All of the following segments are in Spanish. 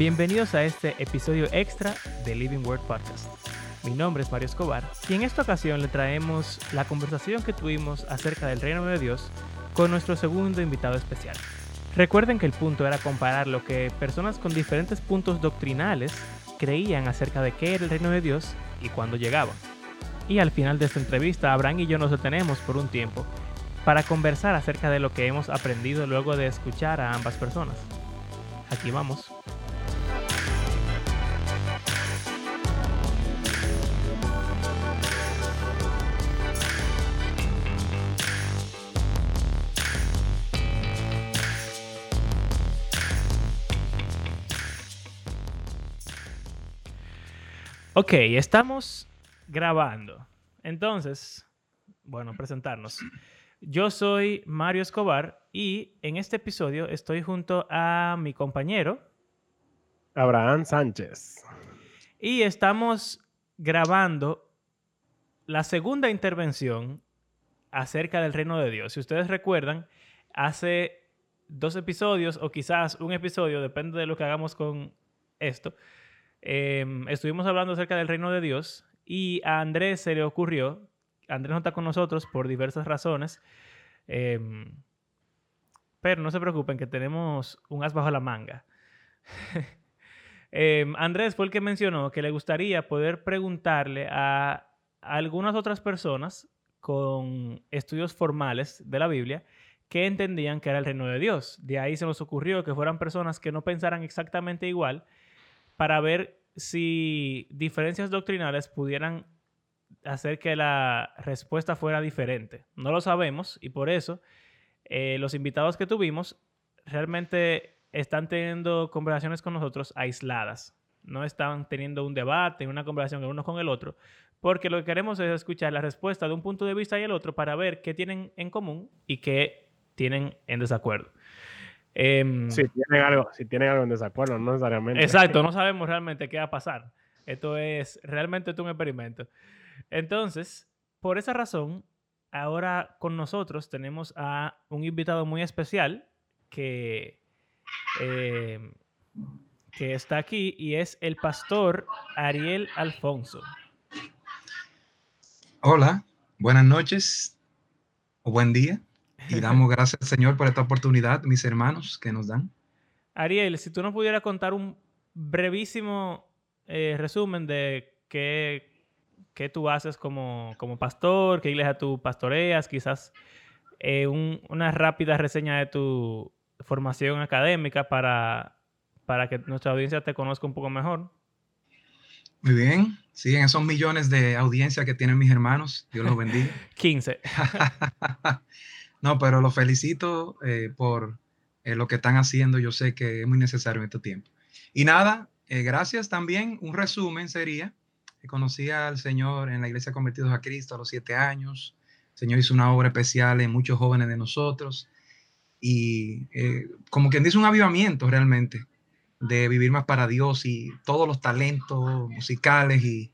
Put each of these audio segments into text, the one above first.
Bienvenidos a este episodio extra de Living Word Podcast. Mi nombre es Mario Escobar y en esta ocasión le traemos la conversación que tuvimos acerca del reino de Dios con nuestro segundo invitado especial. Recuerden que el punto era comparar lo que personas con diferentes puntos doctrinales creían acerca de qué era el reino de Dios y cuándo llegaba. Y al final de esta entrevista, Abraham y yo nos detenemos por un tiempo para conversar acerca de lo que hemos aprendido luego de escuchar a ambas personas. Aquí vamos. Ok, estamos grabando. Entonces, bueno, presentarnos. Yo soy Mario Escobar y en este episodio estoy junto a mi compañero Abraham Sánchez. Y estamos grabando la segunda intervención acerca del reino de Dios. Si ustedes recuerdan, hace dos episodios o quizás un episodio, depende de lo que hagamos con esto, Em, estuvimos hablando acerca del reino de Dios y a Andrés se le ocurrió, Andrés no está con nosotros por diversas razones, em, pero no se preocupen que tenemos un as bajo la manga. Em, Andrés fue el que mencionó que le gustaría poder preguntarle a algunas otras personas con estudios formales de la Biblia que entendían que era el reino de Dios. De ahí se nos ocurrió que fueran personas que no pensaran exactamente igual, para ver si diferencias doctrinales pudieran hacer que la respuesta fuera diferente. No lo sabemos y por eso eh, los invitados que tuvimos realmente están teniendo conversaciones con nosotros aisladas. No están teniendo un debate, una conversación uno con el otro, porque lo que queremos es escuchar la respuesta de un punto de vista y el otro para ver qué tienen en común y qué tienen en desacuerdo. Em, si, tienen algo, si tienen algo en desacuerdo, no necesariamente. Exacto, no sabemos realmente qué va a pasar. Esto es realmente un experimento. Entonces, por esa razón, ahora con nosotros tenemos a un invitado muy especial que, em, que está aquí y es el pastor Ariel Alfonso. Hola, buenas noches o buen día. Y damos gracias al Señor por esta oportunidad, mis hermanos, que nos dan. Ariel, si tú nos pudieras contar un brevísimo eh, resumen de qué, qué, tú haces como, como, pastor, qué iglesia tú pastoreas, quizás eh, una rápida reseña de tu formación académica para, para que nuestra audiencia te conozca un poco mejor. Muy bien, sí, en esos millones de audiencia que tienen mis hermanos, Dios los bendiga. 15. No, pero los felicito eh, por eh, lo que están haciendo. Yo sé que es muy necesario en este tiempo. Y nada, eh, gracias también. Un resumen sería, conocí al Señor en la iglesia Convertidos a Cristo a los siete años. El Señor hizo una obra especial en muchos jóvenes de nosotros. Y como quien dice, un avivamiento realmente de vivir más para Dios y todos los talentos musicales y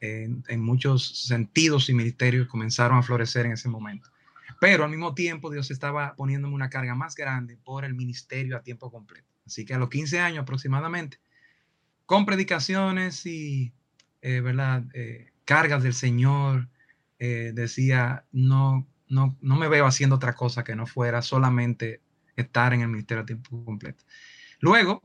en muchos sentidos y ministerios comenzaron a florecer en ese momento. Pero al mismo tiempo Dios estaba poniéndome una carga más grande por el ministerio a tiempo completo. Así que a los 15 años aproximadamente, con predicaciones y, eh, ¿verdad? Eh, cargas del Señor, eh, decía, no, no, no me veo haciendo otra cosa que no fuera solamente estar en el ministerio a tiempo completo. Luego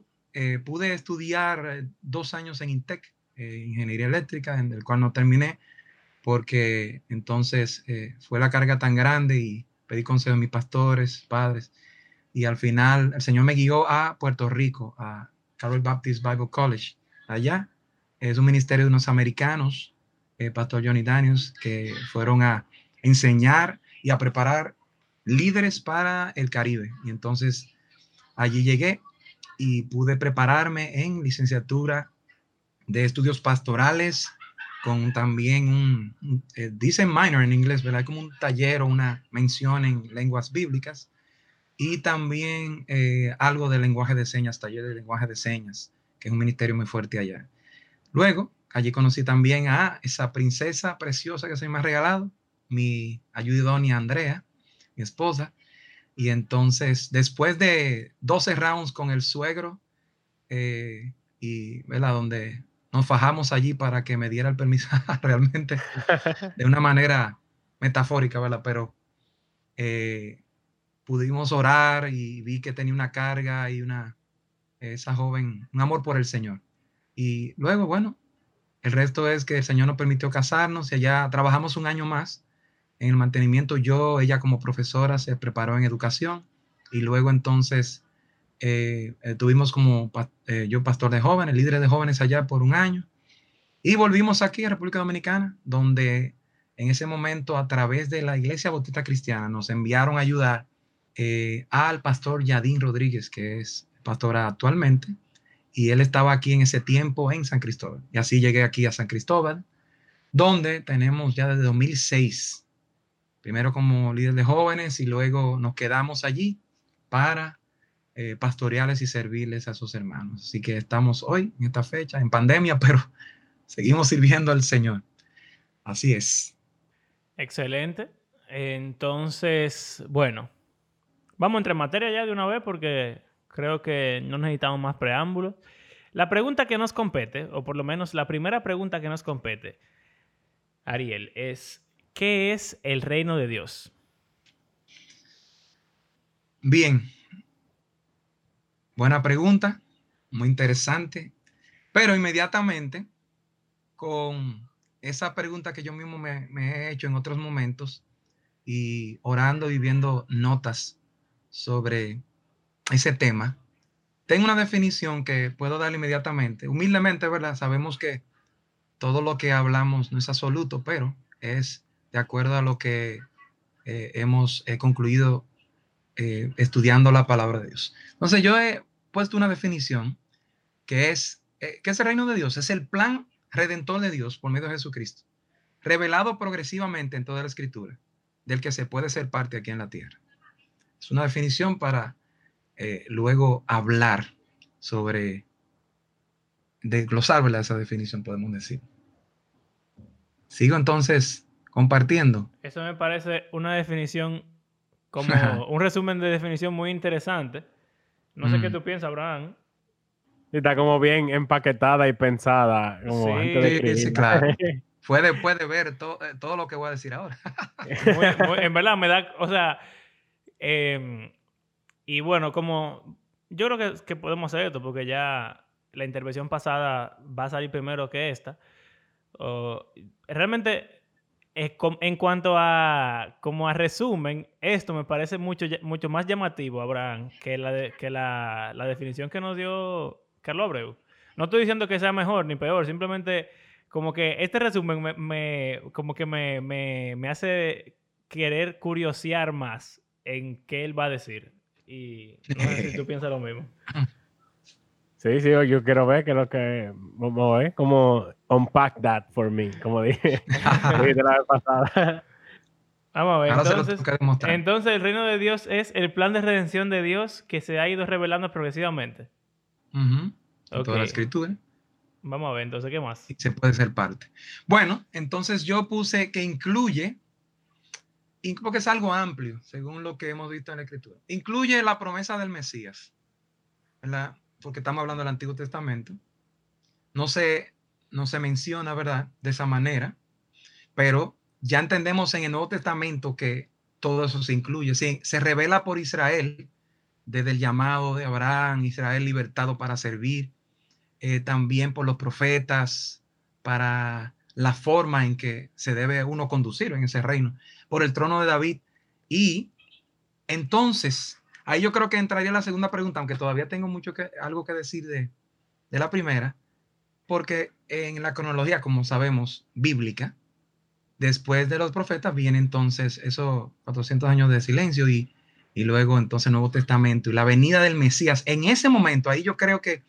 pude estudiar dos años en INTEC, ingeniería eléctrica, en el cual no terminé, porque entonces eh, fue la carga tan grande y pedí consejo a mis pastores, padres, y al final el Señor me guió a Puerto Rico, a Carol Baptist Bible College. Allá es un ministerio de unos americanos, eh, Pastor Johnny Daniels, que fueron a enseñar y a preparar líderes para el Caribe. Y entonces allí llegué y pude prepararme en licenciatura de estudios pastorales con también un, eh, dicen minor en inglés, ¿verdad? Como un taller o una mención en lenguas bíblicas y también eh, algo de lenguaje de señas, taller de lenguaje de señas, que es un ministerio muy fuerte allá. Luego, allí conocí también a esa princesa preciosa que se me ha regalado, mi ayudidonia Andrea, mi esposa. Y entonces, después de 12 rounds con el suegro, eh, y, ¿verdad? Donde nos fajamos allí para que me diera el permiso realmente de una manera metafórica, ¿verdad? Pero eh, pudimos orar y vi que tenía una carga y una, esa joven, un amor por el Señor. Y luego, bueno, el resto es que el Señor nos permitió casarnos y allá trabajamos un año más en el mantenimiento. Yo, ella como profesora, se preparó en educación y luego entonces eh, eh, tuvimos como eh, yo pastor de jóvenes, líder de jóvenes allá por un año. Y volvimos aquí a República Dominicana, donde en ese momento a través de la Iglesia Bautista Cristiana nos enviaron a ayudar al pastor Yadín Rodríguez, que es pastor actualmente, y él estaba aquí en ese tiempo en San Cristóbal. Y así llegué aquí a San Cristóbal, donde tenemos ya desde 2006, primero como líder de jóvenes y luego nos quedamos allí para eh, pastoreales y servirles a sus hermanos. Así que estamos hoy, en esta fecha, en pandemia, pero seguimos sirviendo al Señor. Así es. Excelente. Entonces, bueno, vamos a entrar en materia ya de una vez porque creo que no necesitamos más preámbulos. La pregunta que nos compete, o por lo menos la primera pregunta que nos compete, Ariel, es, ¿qué es el reino de Dios? Bien, Buena pregunta, muy interesante, pero inmediatamente con esa pregunta que yo mismo me, he hecho en otros momentos y orando y viendo notas sobre ese tema, tengo una definición que puedo dar inmediatamente. Humildemente, ¿verdad? Sabemos que todo lo que hablamos no es absoluto, pero es de acuerdo a lo que eh, hemos concluido eh, estudiando la palabra de Dios. Entonces yo he puesto una definición que es, eh, que es el reino de Dios, es el plan redentor de Dios por medio de Jesucristo, revelado progresivamente en toda la escritura, del que se puede ser parte aquí en la tierra. Es una definición para eh, luego hablar sobre, desglosar esa definición, podemos decir. Sigo entonces compartiendo. Eso me parece una definición, como un resumen de definición muy interesante no sé qué mm. tú piensas, Abraham. Está como bien empaquetada y pensada. sí, claro. Fue después de ver eh, todo lo que voy a decir ahora. en verdad me da, o sea, em, y bueno, como yo creo que, que, podemos hacer esto porque ya la intervención pasada va a salir primero que esta. realmente en cuanto a como a resumen, esto me parece mucho, mucho más llamativo, Abraham, que la, que la, definición que nos dio Carlos Abreu. No estoy diciendo que sea mejor ni peor, simplemente como que este resumen me, como que me, me, hace querer curiosear más en qué él va a decir. Y no sé si tú piensas lo mismo. Sí, sí, yo quiero ver que lo que vamos a como unpack that for me, como dije, la vez pasada. Vamos a ver. Entonces, entonces, el reino de Dios es el plan de redención de Dios que se ha ido revelando progresivamente. Uh Toda la escritura. Vamos a ver, entonces, ¿qué más? Se puede ser parte. Bueno, entonces yo puse que incluye, porque es algo amplio, según lo que hemos visto en la escritura. Incluye la promesa del Mesías. ¿verdad? Porque estamos hablando del Antiguo Testamento, no se, no se menciona, ¿verdad? De esa manera, pero ya entendemos en el Nuevo Testamento que todo eso se incluye. Sí, se revela por Israel desde el llamado de Abraham, Israel libertado para servir, eh, también por los profetas, para la forma en que se debe uno conducir en ese reino, por el trono de David. Y entonces Ahí yo creo que entraría la segunda pregunta, aunque todavía tengo mucho que, algo que decir de, la primera, porque en la cronología, como sabemos, bíblica, después de los profetas viene entonces esos 400 años de silencio y, luego entonces Nuevo Testamento y la venida del Mesías. En ese momento, ahí yo creo que,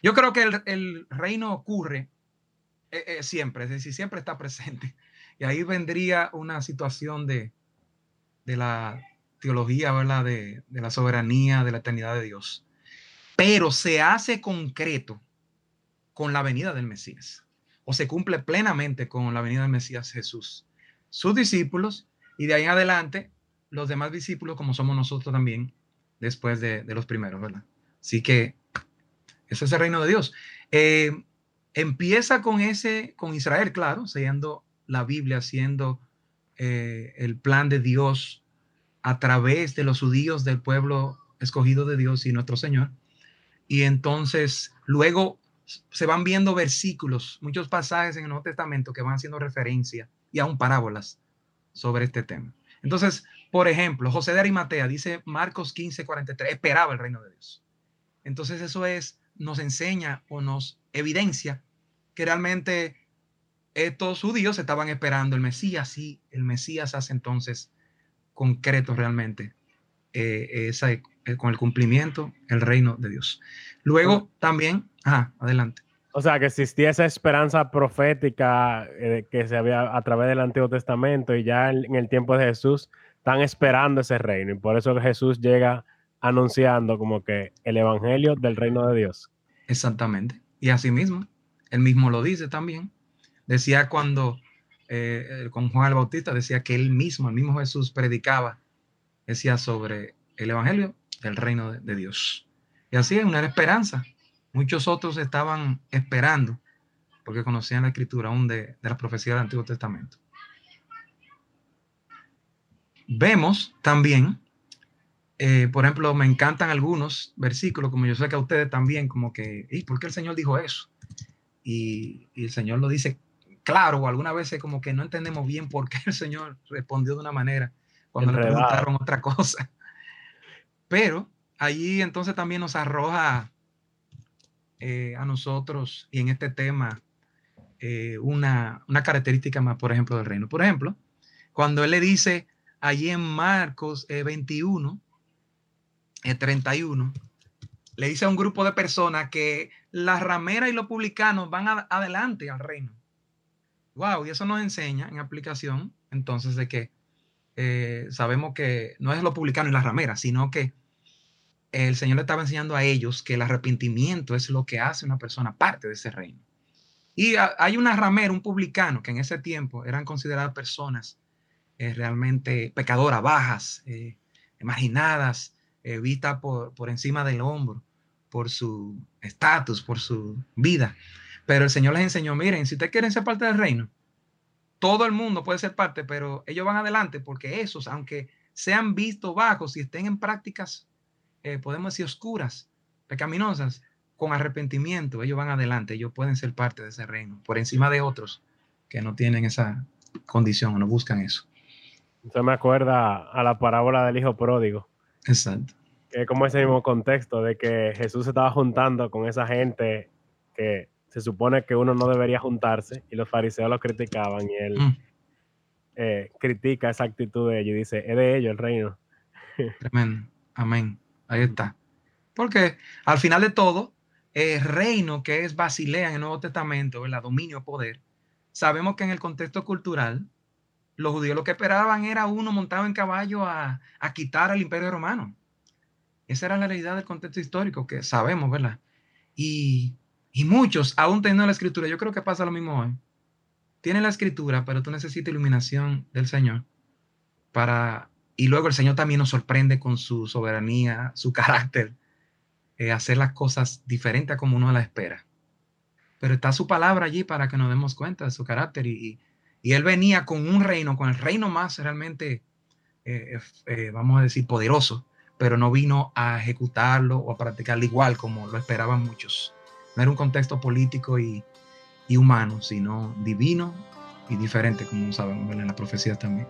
yo creo que el, reino ocurre eh, eh, siempre, es decir, siempre está presente. Y ahí vendría una situación de, de la teología, ¿verdad? De, la soberanía, de la eternidad de Dios. Pero se hace concreto con la venida del Mesías, o se cumple plenamente con la venida del Mesías Jesús. Sus discípulos, y de ahí en adelante, los demás discípulos, como somos nosotros también, después de, de los primeros, ¿verdad? Así que Ese es el reino de Dios. Eh, empieza con ese, con Israel, claro, siendo la Biblia, siendo eh, el plan de Dios a través de los judíos del pueblo escogido de Dios y nuestro Señor. Y entonces luego se van viendo versículos, muchos pasajes en el Nuevo Testamento que van haciendo referencia y aún parábolas sobre este tema. Entonces, por ejemplo, José de Arimatea dice Marcos 15, 43, esperaba el reino de Dios. Entonces eso es, nos enseña o nos evidencia que realmente estos judíos estaban esperando el Mesías y el Mesías hace entonces concreto realmente eh, esa, eh, con el cumplimiento el reino de Dios. Luego también, ajá, adelante. O sea, que existía esa esperanza profética eh, que se había a través del Antiguo Testamento y ya en, el tiempo de Jesús están esperando ese reino y por eso Jesús llega anunciando como que el evangelio del reino de Dios. Exactamente. Y así mismo, él mismo lo dice también. Decía cuando eh, con Juan el Bautista, decía que él mismo, el mismo Jesús predicaba, decía sobre el evangelio del reino de, Dios. Y así es una esperanza Muchos otros estaban esperando porque conocían la escritura aún de, de la profecía del Antiguo Testamento. Vemos también, eh, por ejemplo, me encantan algunos versículos, como yo sé que a ustedes también, como que, ¿y por qué el Señor dijo eso? Y, y el Señor lo dice claro, o algunas veces como que no entendemos bien por qué el Señor respondió de una manera cuando le preguntaron otra cosa. Pero allí entonces también nos arroja eh, a nosotros y en este tema eh, una, característica más, por ejemplo, del reino. Por ejemplo, cuando él le dice allí en Marcos 21, eh, 31, le dice a un grupo de personas que las rameras y los publicanos van adelante al reino. Wow, y eso nos enseña en aplicación entonces de que sabemos que no es lo publicano y las rameras, sino que el Señor le estaba enseñando a ellos que el arrepentimiento es lo que hace una persona parte de ese reino. Y hay una ramera, un publicano, que en ese tiempo eran consideradas personas eh, realmente pecadoras, bajas, eh, marginadas, eh, vistas por, por encima del hombro, por su estatus, por su vida. Pero el Señor les enseñó, miren, si ustedes quieren ser parte del reino, todo el mundo puede ser parte, pero ellos van adelante porque esos, aunque sean vistos bajos y estén en prácticas eh, podemos decir, oscuras, pecaminosas, con arrepentimiento, ellos van adelante, ellos pueden ser parte de ese reino, por encima de otros que no tienen esa condición o no buscan eso. Eso me acuerda a la parábola del hijo pródigo. Exacto. Que es como ese mismo contexto de que Jesús se estaba juntando con esa gente que se supone que uno no debería juntarse y los fariseos lo criticaban y él mm. eh, critica esa actitud de ellos y dice, es de ellos el reino. Tremendo. Amén. Ahí está. Porque al final de todo, el reino que es Basilea en el Nuevo Testamento, el dominio, poder, sabemos que en el contexto cultural, los judíos lo que esperaban era uno montado en caballo a, quitar al imperio romano. Esa era la realidad del contexto histórico que sabemos, ¿verdad? Y, y muchos, aún teniendo la escritura, yo creo que pasa lo mismo hoy. Tienen la escritura, pero tú necesitas iluminación del Señor para y luego el Señor también nos sorprende con su soberanía, su carácter, eh, hacer las cosas diferentes a como uno las espera. Pero está su palabra allí para que nos demos cuenta de su carácter. Y, Él venía con un reino, con el reino más realmente, eh, eh, vamos a decir, poderoso, pero no vino a ejecutarlo o a practicarlo igual como lo esperaban muchos. No era un contexto político y, y humano, sino divino y diferente, como sabemos en la profecía también.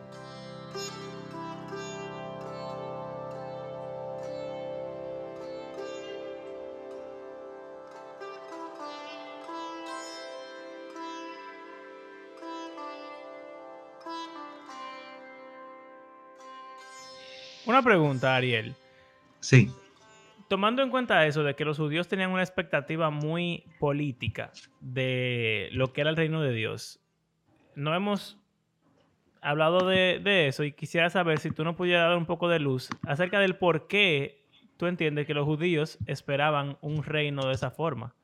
Una pregunta, Ariel. Sí. Tomando en cuenta eso, de que los judíos tenían una expectativa muy política de lo que era el reino de Dios, no hemos hablado de, eso y quisiera saber si tú nos pudieras dar un poco de luz acerca del por qué tú entiendes que los judíos esperaban un reino de esa forma.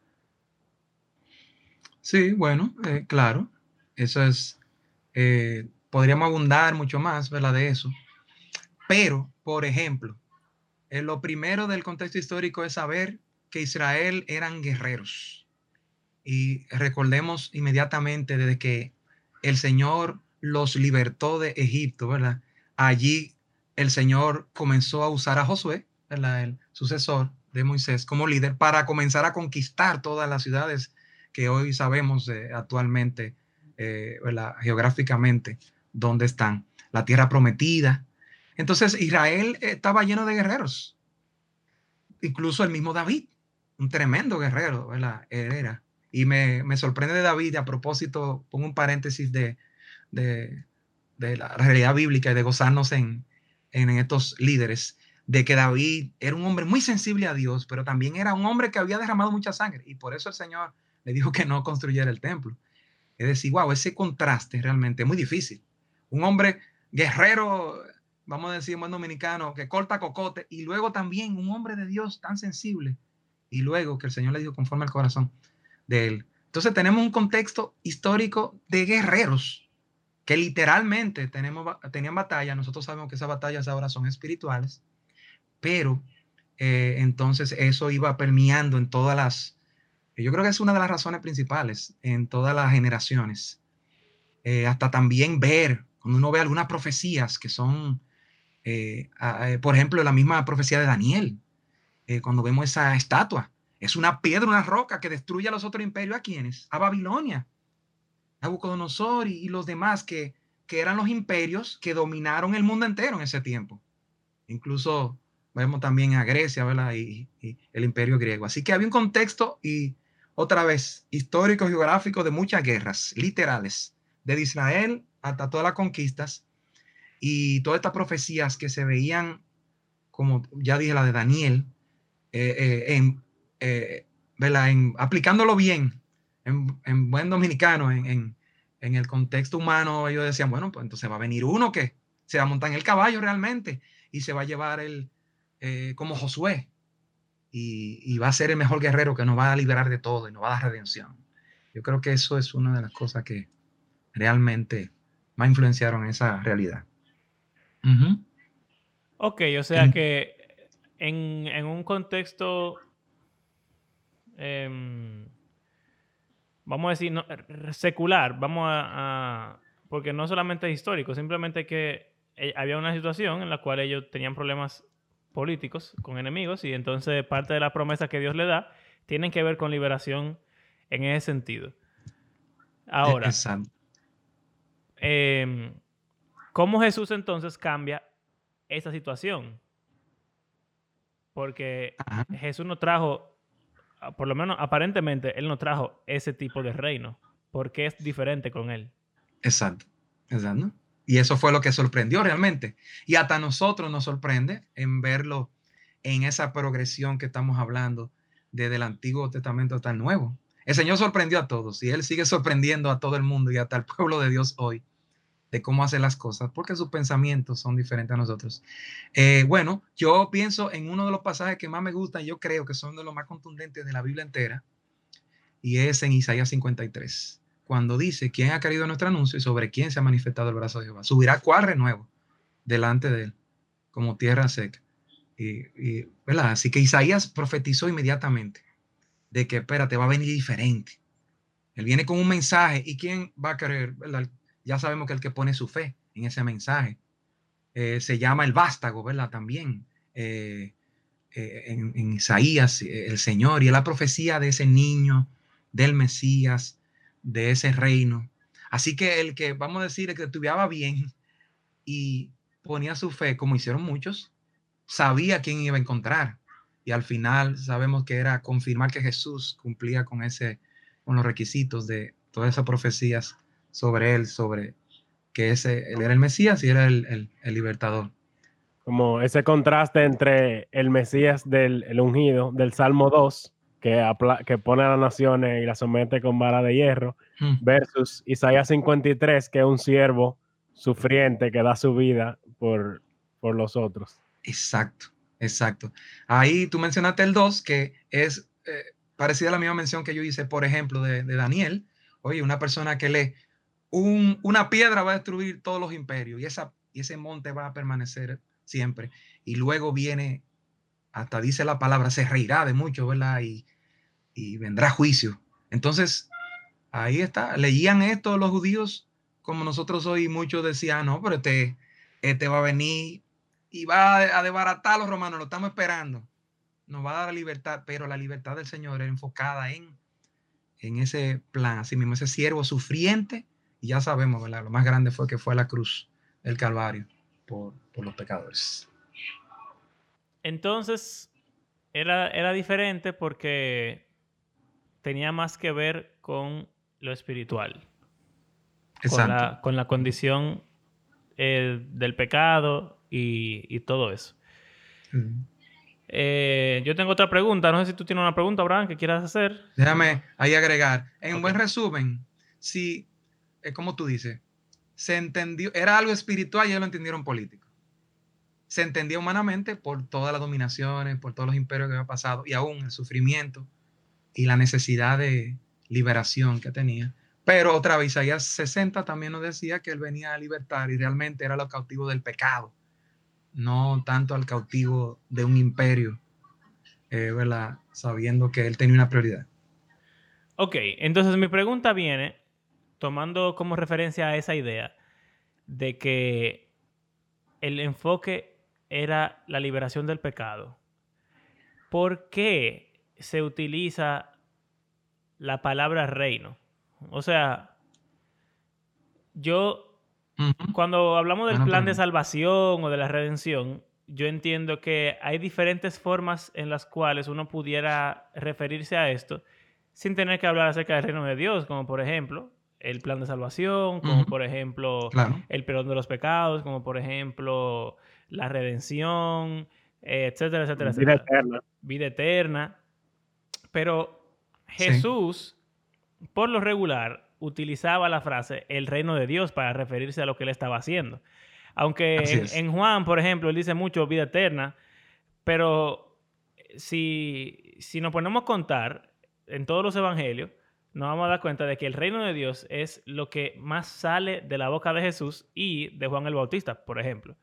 Sí, bueno, eh, claro, eso es, eh, podríamos abundar mucho más, ¿verdad? De eso. Pero, por ejemplo, eh, lo primero del contexto histórico es saber que Israel eran guerreros. Y recordemos inmediatamente desde que el Señor los libertó de Egipto, ¿verdad? Allí el Señor comenzó a usar a Josué, ¿verdad? El sucesor de Moisés como líder para comenzar a conquistar todas las ciudades que hoy sabemos eh, actualmente, eh, geográficamente, dónde están. La tierra prometida. Entonces Israel estaba lleno de guerreros. Incluso el mismo David, un tremendo guerrero, ¿verdad? Era. Y me, me sorprende de David, a propósito, pongo un paréntesis de, de, de la realidad bíblica y de gozarnos en, en estos líderes de que David era un hombre muy sensible a Dios, pero también era un hombre que había derramado mucha sangre y por eso el Señor le dijo que no construyera el templo. Es decir, wow, ese contraste realmente es muy difícil. Un hombre guerrero, vamos a decir, buen dominicano, que corta cocote y luego también un hombre de Dios tan sensible y luego que el Señor le dijo conforme al corazón de él. Entonces tenemos un contexto histórico de guerreros que literalmente tenemos, tenían batalla, nosotros sabemos que esas batallas ahora son espirituales, pero eh, entonces eso iba permeando en todas las, yo creo que es una de las razones principales en todas las generaciones, eh, hasta también ver, cuando uno ve algunas profecías que son, eh, por ejemplo, la misma profecía de Daniel, cuando vemos esa estatua, es una piedra, una roca que destruye a los otros imperios, ¿a quiénes? A Babilonia. Nabucodonosor y, y los demás que, eran los imperios que dominaron el mundo entero en ese tiempo. Incluso vemos también a Grecia, ¿verdad? Y, el imperio griego. Así que había un contexto y otra vez histórico, geográfico de muchas guerras, literales, desde Israel hasta todas las conquistas y todas estas profecías que se veían, como ya dije, la de Daniel, eh, eh, en, eh, en, aplicándolo bien en, buen dominicano, en, el contexto humano, ellos decían, bueno, pues entonces va a venir uno que se va a montar en el caballo realmente y se va a llevar el, eh, como Josué y, va a ser el mejor guerrero que nos va a liberar de todo y nos va a dar redención. Yo creo que eso es una de las cosas que realmente más influenciaron esa realidad. Ok, o sea que en, un contexto em, vamos a decir, no, secular, vamos a, porque no solamente es histórico, simplemente que eh, había una situación en la cual ellos tenían problemas políticos con enemigos y entonces parte de la promesa que Dios le da tienen que ver con liberación en ese sentido. Ahora, eh, ¿cómo Jesús entonces cambia esa situación? Porque Jesús no trajo Ah, por lo menos aparentemente, él no trajo ese tipo de reino, porque es diferente con él. Exacto, exacto. Y eso fue lo que sorprendió realmente. Y hasta nosotros nos sorprende en verlo en esa progresión que estamos hablando desde el Antiguo Testamento hasta el Nuevo. El Señor sorprendió a todos y Él sigue sorprendiendo a todo el mundo y hasta el pueblo de Dios hoy cómo hacer las cosas, porque sus pensamientos son diferentes a nosotros. Eh, bueno, yo pienso en uno de los pasajes que más me gustan, yo creo que son de los más contundentes de la Biblia entera, y es en Isaías 53, cuando dice, ¿quién ha querido nuestro anuncio y sobre quién se ha manifestado el brazo de Jehová? Subirá cuál nuevo delante de él, como tierra seca. Y, ¿verdad? Así que Isaías profetizó inmediatamente de que, espérate, va a venir diferente. Él viene con un mensaje y quién va a querer, ¿verdad? Ya sabemos que el que pone su fe en ese mensaje eh, se llama el vástago, ¿verdad? También eh, eh, en, Isaías, el Señor, y es la profecía de ese niño, del Mesías, de ese reino. Así que el que, vamos a decir, el que estudiaba bien y ponía su fe, como hicieron muchos, sabía quién iba a encontrar. Y al final sabemos que era confirmar que Jesús cumplía con ese, con los requisitos de todas esas profecías sobre él, sobre que ese, él era el Mesías y era el, libertador. Como ese contraste entre el Mesías del ungido del Salmo 2, que, que pone a las naciones y las somete con vara de hierro, hmm. versus Isaías 53, que es un siervo sufriente que da su vida por, por los otros. Exacto, exacto. Ahí tú mencionaste el 2, que es eh, parecida a la misma mención que yo hice, por ejemplo, de, de Daniel. Oye, una persona que lee una piedra va a destruir todos los imperios y, esa, y ese monte va a permanecer siempre. Y luego viene hasta dice la palabra, se reirá de mucho, ¿verdad? Y, y vendrá juicio. Entonces, ahí está, leían esto los judíos como nosotros hoy muchos decían, no, pero este, este va a venir y va a, desbaratar a los romanos, lo estamos esperando. Nos va a dar libertad, pero la libertad del Señor es enfocada en, en ese plan, así mismo, ese siervo sufriente, y ya sabemos, ¿verdad? Lo más grande fue que fue la cruz del Calvario por, por los pecadores. Entonces, era, era diferente porque tenía más que ver con lo espiritual. Con la, con la, condición eh, del pecado y, todo eso. Eh, yo tengo otra pregunta. No sé si tú tienes una pregunta, Abraham, que quieras hacer. Déjame ahí agregar. En buen resumen, si, es como tú dices, se entendió, era algo espiritual y ellos lo entendieron político. Se entendía humanamente por todas las dominaciones, por todos los imperios que había pasado y aún el sufrimiento y la necesidad de liberación que tenía. Pero otra vez, Isaías 60 también nos decía que él venía a libertar y realmente era el cautivo del pecado, no tanto al cautivo de un imperio, eh, ¿verdad? Sabiendo que él tenía una prioridad. Ok, entonces mi pregunta viene tomando como referencia a esa idea de que el enfoque era la liberación del pecado. ¿Por qué se utiliza la palabra reino? O sea, yo, cuando hablamos del plan de salvación o de la redención, yo entiendo que hay diferentes formas en las cuales uno pudiera referirse a esto sin tener que hablar acerca del reino de Dios, como por ejemplo el plan de salvación, como por ejemplo el perdón de los pecados, como por ejemplo la redención, etcétera, etcétera, Vida eterna. Vida eterna. Pero Jesús por lo regular, utilizaba la frase el reino de Dios para referirse a lo que él estaba haciendo. Aunque en, Juan, por ejemplo, él dice mucho vida eterna, pero si, si nos ponemos a contar en todos los evangelios, nos vamos a dar cuenta de que el reino de Dios es lo que más sale de la boca de Jesús y de Juan el Bautista, por ejemplo.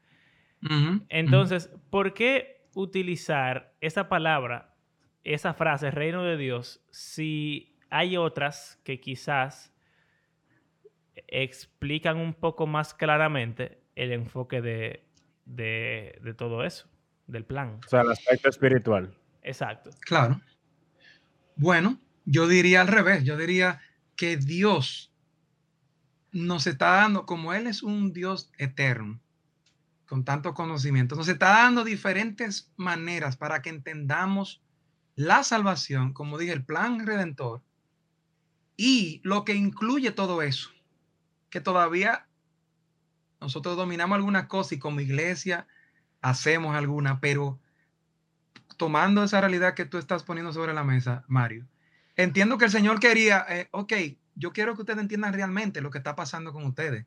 Entonces, ¿por qué utilizar esa palabra, esa frase, reino de Dios, si hay otras que quizás explican un poco más claramente el enfoque de, de, todo eso, del plan. O sea, el aspecto espiritual. Exacto. Claro. Bueno, yo diría al revés, yo diría que Dios nos está dando, como Él es un Dios eterno, con tanto conocimiento, nos está dando diferentes maneras para que entendamos la salvación, como dije, el plan redentor, y lo que incluye todo eso, que todavía nosotros dominamos algunas cosas y como iglesia hacemos alguna, pero tomando esa realidad que tú estás poniendo sobre la mesa, Mario, entiendo que el Señor quería, eh, ok, yo quiero que ustedes entiendan realmente lo que está pasando con ustedes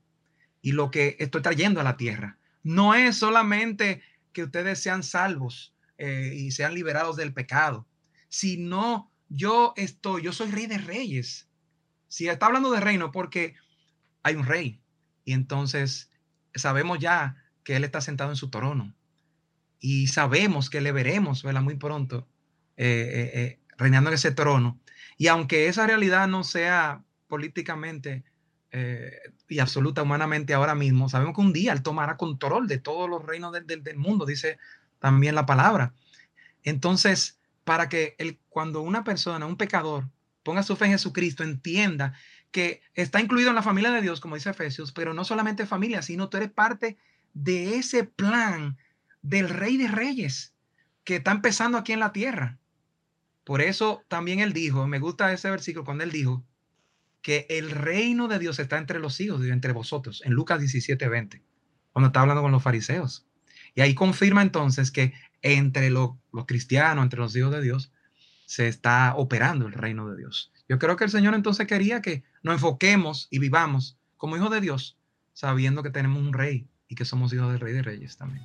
y lo que estoy trayendo a la tierra. No es solamente que ustedes sean salvos eh, y sean liberados del pecado, sino yo estoy, yo soy rey de reyes si está hablando de reino, porque hay un rey y entonces sabemos ya que él está sentado en su trono y sabemos que le veremos ¿verdad? muy pronto eh, eh, eh, reinando en ese trono. Y aunque esa realidad no sea políticamente y absoluta humanamente ahora mismo, sabemos que un día él tomará control de todos los reinos del, del, mundo, dice también la palabra. Entonces, para que el, cuando una persona, un pecador, ponga su fe en Jesucristo, entienda que está incluido en la familia de Dios, como dice Efesios, pero no solamente familia, sino tú eres parte de ese plan del Rey de Reyes que está empezando aquí en la tierra. Por eso también él dijo, me gusta ese versículo cuando él dijo que el reino de Dios está entre los hijos, entre vosotros, en Lucas 17, 20, cuando está hablando con los fariseos. Y ahí confirma entonces que entre los cristianos, entre los hijos de Dios, se está operando el reino de Dios. Yo creo que el Señor entonces quería que nos enfoquemos y vivamos como hijos de Dios, sabiendo que tenemos un rey y que somos hijos del rey de reyes también.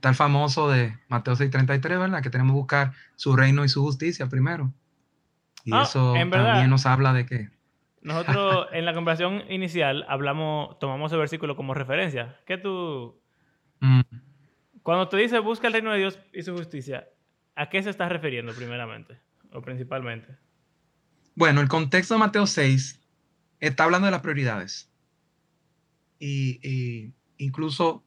Está el famoso de Mateo 6:33, ¿verdad? Que tenemos que buscar su reino y su justicia primero. Y Ah, eso en verdad. también nos habla de que Nosotros en la conversación inicial hablamos, tomamos ese versículo como referencia. ¿Qué tú, mm, cuando te dice busca el reino de Dios y su justicia, ¿a qué se está refiriendo primeramente o principalmente? Bueno, el contexto de Mateo 6 está hablando de las prioridades. Y, y incluso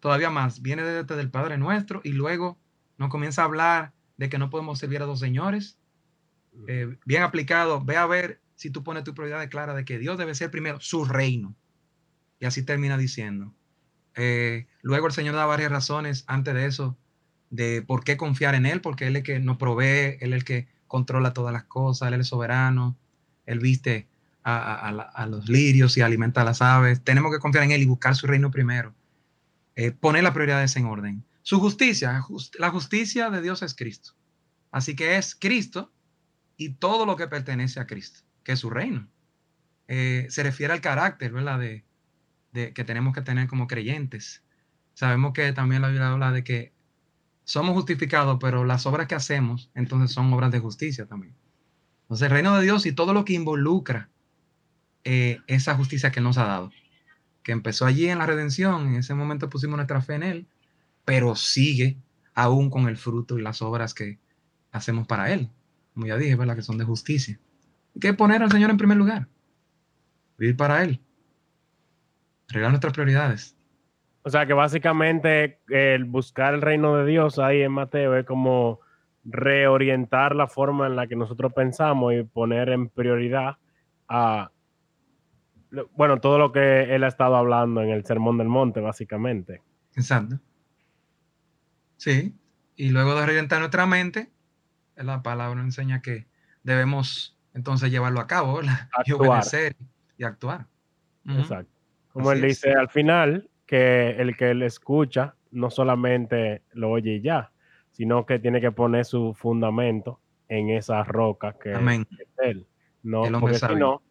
todavía más, viene desde del Padre Nuestro y luego nos comienza a hablar de que no podemos servir a dos señores. Eh, bien aplicado, ve a ver si tú pones tu prioridad clara de que Dios debe ser primero su reino. Y así termina diciendo. Eh, luego el Señor da varias razones antes de eso, de por qué confiar en Él, porque Él es el que nos provee, Él es el que controla todas las cosas, Él es soberano, Él viste a, a- a la- a los lirios y alimenta a las aves. Tenemos que confiar en Él y buscar su reino primero. Eh, poner las prioridades en orden. Su justicia, just- la justicia de Dios es Cristo. Así que es Cristo y todo lo que pertenece a Cristo, que es su reino. Eh, se refiere al carácter, ¿verdad? De, de- que tenemos que tener como creyentes. Sabemos que también la Biblia habla de que somos justificados, pero las obras que hacemos, entonces son obras de justicia también. Entonces, el reino de Dios y todo lo que involucra eh, esa justicia que nos ha dado, que empezó allí en la redención, en ese momento pusimos nuestra fe en Él, pero sigue aún con el fruto y las obras que hacemos para Él, como ya dije, ¿verdad? Que son de justicia. Hay que poner al Señor en primer lugar, vivir para Él, arreglar nuestras prioridades. O sea que básicamente el buscar el reino de Dios ahí en Mateo es como reorientar la forma en la que nosotros pensamos y poner en prioridad a, bueno, todo lo que él ha estado hablando en el Sermón del Monte, básicamente. Exacto. Sí, y luego de reorientar nuestra mente, la palabra nos enseña que debemos entonces llevarlo a cabo. Y obedecer y actuar. Exacto. Como Así él es. dice al final, que el que le escucha no solamente lo oye y ya, sino que tiene que poner su fundamento en esa roca que Amén. es él. No, El porque si no,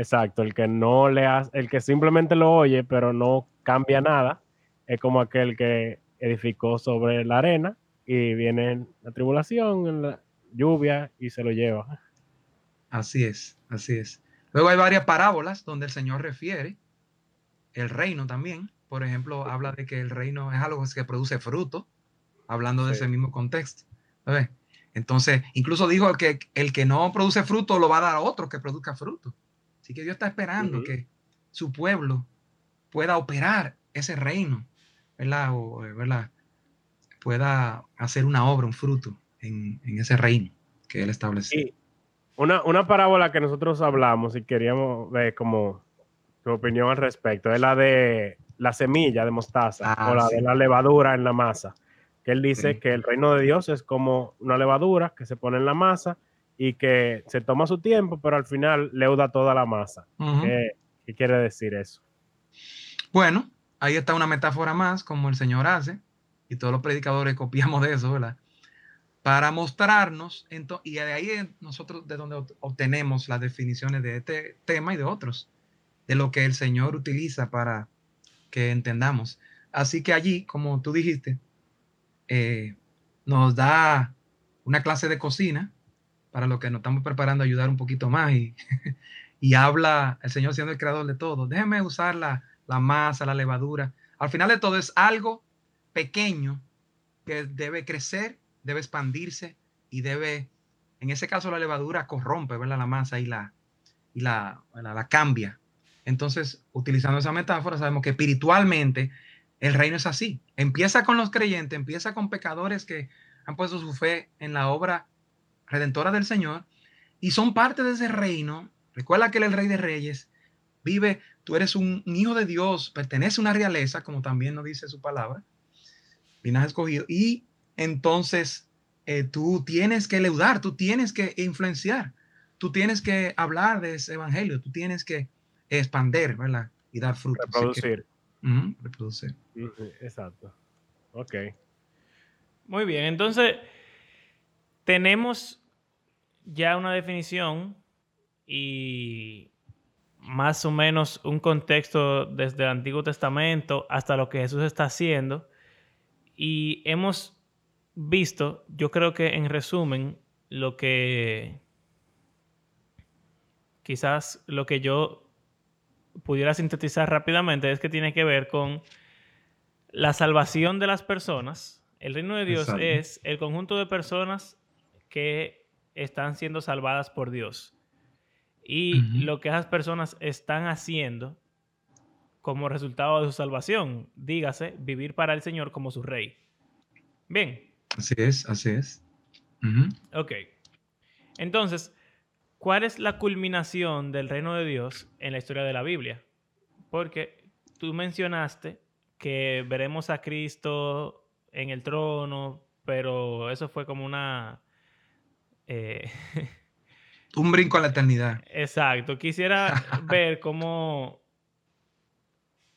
exacto, el que no le hace, el que simplemente lo oye, pero no cambia nada, es como aquel que edificó sobre la arena y viene la tribulación, en la lluvia y se lo lleva. Así es, así es. Luego hay varias parábolas donde el Señor refiere el reino también. Por ejemplo, habla de que el reino es algo que produce fruto, hablando de Sí. ese mismo contexto. Entonces, incluso dijo que el que no produce fruto lo va a dar a otro que produzca fruto. Así que Dios está esperando que su pueblo pueda operar ese reino, ¿verdad? O, ¿verdad? Pueda hacer una obra, un fruto en, en ese reino que Él estableció. Y una, una parábola que nosotros hablamos y queríamos ver como tu opinión al respecto es la de la semilla de mostaza Ah, o la sí. de la levadura en la masa. Que él dice Sí. que el reino de Dios es como una levadura que se pone en la masa y que se toma su tiempo, pero al final leuda toda la masa. Ujú. ¿Qué, qué quiere decir eso? Bueno, ahí está una metáfora más, como el Señor hace, y todos los predicadores copiamos de eso, ¿verdad? Para mostrarnos, y de ahí nosotros de donde obtenemos las definiciones de este tema y de otros, de lo que el Señor utiliza para que entendamos. Así que allí, como tú dijiste, eh, nos da una clase de cocina para lo que nos estamos preparando a ayudar un poquito más y, y habla el Señor siendo el creador de todo. Déjeme usar la, la masa, la levadura. Al final de todo es algo pequeño que debe crecer, debe expandirse y debe, en ese caso la levadura corrompe, ¿verdad? La masa y la, y la, la, la cambia. Entonces, utilizando esa metáfora, sabemos que espiritualmente el reino es así. Empieza con los creyentes, empieza con pecadores que han puesto su fe en la obra redentora del Señor y son parte de ese reino. Recuerda que él es el rey de reyes, vive, tú eres un, un hijo de Dios, pertenece a una realeza, como también nos dice su palabra, linaje escogido, y entonces eh, tú tienes que leudar, tú tienes que influenciar, tú tienes que hablar de ese evangelio, tú tienes que expander, ¿verdad? Y dar fruto. Que- Reproducir. Reproducir. Exacto. Ok. Muy bien, entonces tenemos ya una definición y más o menos un contexto desde el Antiguo Testamento hasta lo que Jesús está haciendo Y hemos visto, yo creo que en resumen, lo que quizás lo que yo pudiera sintetizar rápidamente es que tiene que ver con la salvación de las personas. El reino de Dios Exacto. es el conjunto de personas que están siendo salvadas por Dios. Y lo que esas personas están haciendo como resultado de su salvación, dígase, vivir para el Señor como su rey. Bien, Así es, así es. Ujú. ok. Entonces, ¿cuál es la culminación del reino de Dios en la historia de la Biblia? Porque tú mencionaste que veremos a Cristo en el trono, pero eso fue como una... eh, Un brinco a la eternidad. Exacto. Quisiera ver cómo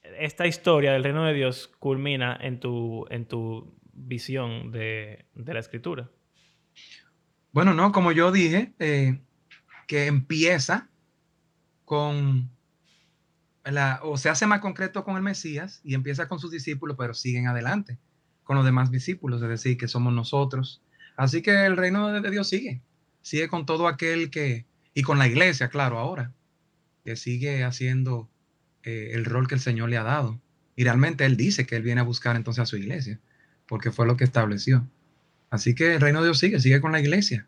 esta historia del reino de Dios culmina en tu, en tu visión de, de la escritura. Bueno, no, como yo dije, eh, que empieza con la, o se hace más concreto con el Mesías y empieza con sus discípulos, pero siguen adelante con los demás discípulos, es decir, que somos nosotros. Así que el reino de Dios sigue, sigue con todo aquel que, y con la iglesia, claro, ahora, que sigue haciendo eh, el rol que el Señor le ha dado. Y realmente Él dice que Él viene a buscar entonces a su iglesia, porque fue lo que estableció. Así que el reino de Dios sigue, sigue con la iglesia,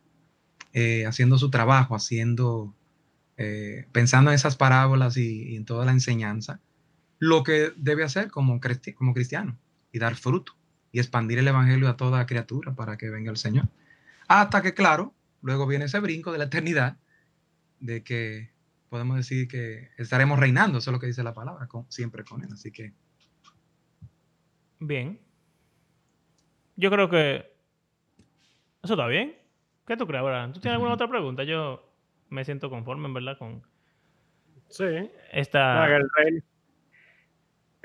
eh, haciendo su trabajo, haciendo, eh, pensando en esas parábolas y, en toda la enseñanza, lo que debe hacer como cristiano y dar fruto y expandir el evangelio a toda criatura para que venga el Señor. Hasta que, claro, luego viene ese brinco de la eternidad, de que podemos decir que estaremos reinando, eso es lo que dice la palabra, con- siempre con Él. Así que, Bien. Yo creo que eso está bien. ¿Qué tú crees, Abraham? ¿Tú tienes alguna otra pregunta? Yo me siento conforme, en verdad, con Sí. esta... El,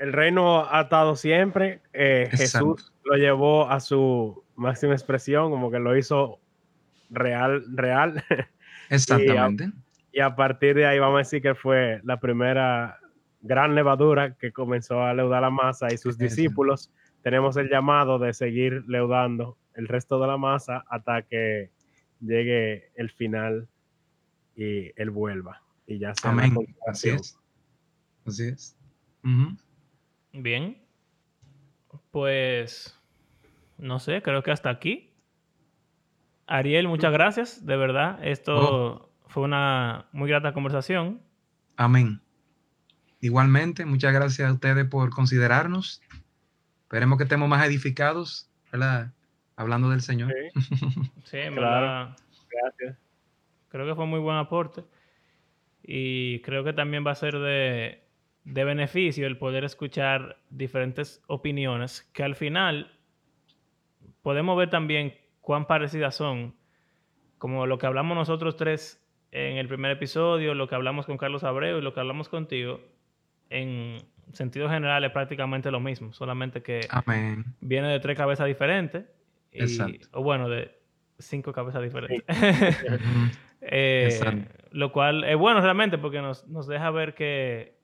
el reino ha estado siempre. eh. Jesús lo llevó a su máxima expresión, como que lo hizo real, real. exactamente. y a partir de ahí vamos a decir que fue la primera gran levadura que comenzó a leudar la masa y sus Exacto. discípulos tenemos el llamado de seguir leudando el resto de la masa hasta que llegue el final y él vuelva y ya Amén. Así es. Así es. Bien. Pues, no sé, creo que hasta aquí. Ariel, muchas gracias, de verdad. Esto fue una muy grata conversación. Amén. Igualmente, muchas gracias a ustedes por considerarnos. Esperemos que estemos más edificados, ¿verdad? Hablando del Señor. Sí, Sí, Claro. verdad, gracias. creo que fue muy buen aporte. Y creo que también va a ser de, de beneficio el poder escuchar diferentes opiniones que al final podemos ver también cuán parecidas son, como lo que hablamos nosotros tres en el primer episodio, lo que hablamos con Carlos Abreu y lo que hablamos contigo, en sentido general es prácticamente lo mismo, solamente que Amén. viene de tres cabezas diferentes, y- Exacto. o bueno, de cinco cabezas diferentes. Ujú. Eh, Exacto. lo cual es bueno realmente porque nos, nos deja ver que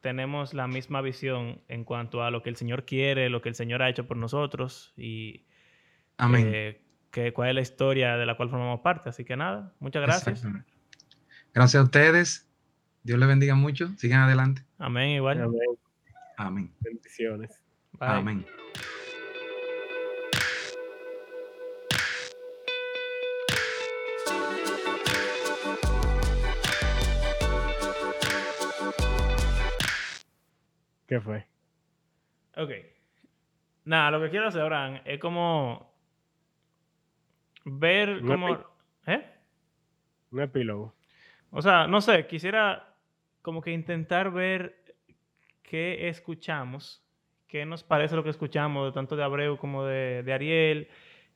tenemos la misma visión en cuanto a lo que el Señor quiere, lo que el Señor ha hecho por nosotros y Amén. eh, que, cuál es la historia de la cual formamos parte. Así que nada, muchas gracias. Gracias a ustedes. Dios les bendiga mucho. Sigan adelante. Amén, igual. Amén. Amén. Bendiciones. Bye. Amén. ¿Qué fue? Ok. Nada, lo que quiero hacer, Abraham, es como ver cómo... ¿Eh? Un epílogo. O sea, no sé, quisiera como que intentar ver qué escuchamos, qué nos parece lo que escuchamos, tanto de Abreu como de, de Ariel,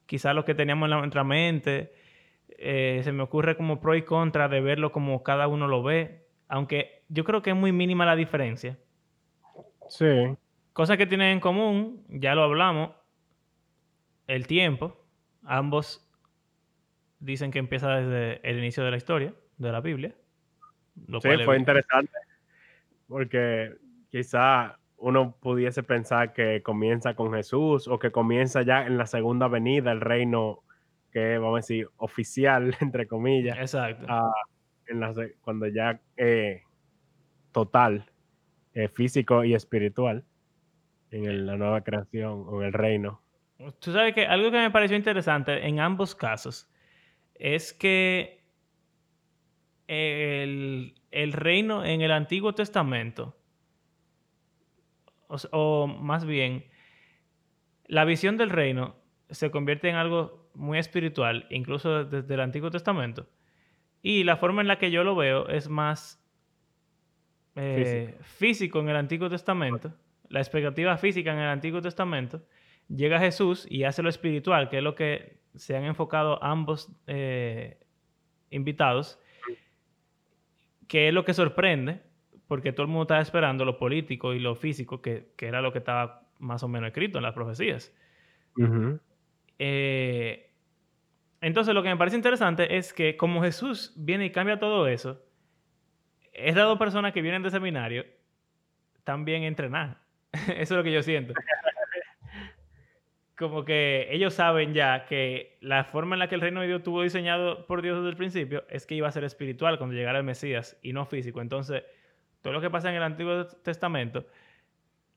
quizás lo que teníamos en la- nuestra mente. Eh, se me ocurre como pro y contra de verlo como cada uno lo ve, aunque yo creo que es muy mínima la diferencia. Sí. Cosas que tienen en común, ya lo hablamos, el tiempo. Ambos dicen que empieza desde el inicio de la historia, de la Biblia. Lo Sí, cual fue interesante porque quizá uno pudiese pensar que comienza con Jesús o que comienza ya en la segunda venida el reino que vamos a decir oficial entre comillas Exacto. en la se- cuando ya eh, total eh, físico y espiritual en el- la nueva creación o en el reino Tú sabes que algo que me pareció interesante en ambos casos es que el, el reino en el Antiguo Testamento, o más bien, la visión del reino se convierte en algo muy espiritual, incluso desde el Antiguo Testamento. Y la forma en la que yo lo veo es más eh, físico en el Antiguo Testamento, la expectativa física en el Antiguo Testamento, llega Jesús y hace lo espiritual, que es lo que se han enfocado ambos eh, invitados, que es lo que sorprende, porque todo el mundo estaba esperando lo político y lo físico, que, que era lo que estaba más o menos escrito en las profecías. Eh, entonces, lo que me parece interesante es que como Jesús viene y cambia todo eso, esas dos personas que vienen de seminario también entrenan. eso es lo que yo siento. Como que ellos saben ya que la forma en la que el reino de Dios tuvo diseñado por Dios desde el principio es que iba a ser espiritual cuando llegara el Mesías y no físico. Entonces, todo lo que pasa en el Antiguo Testamento,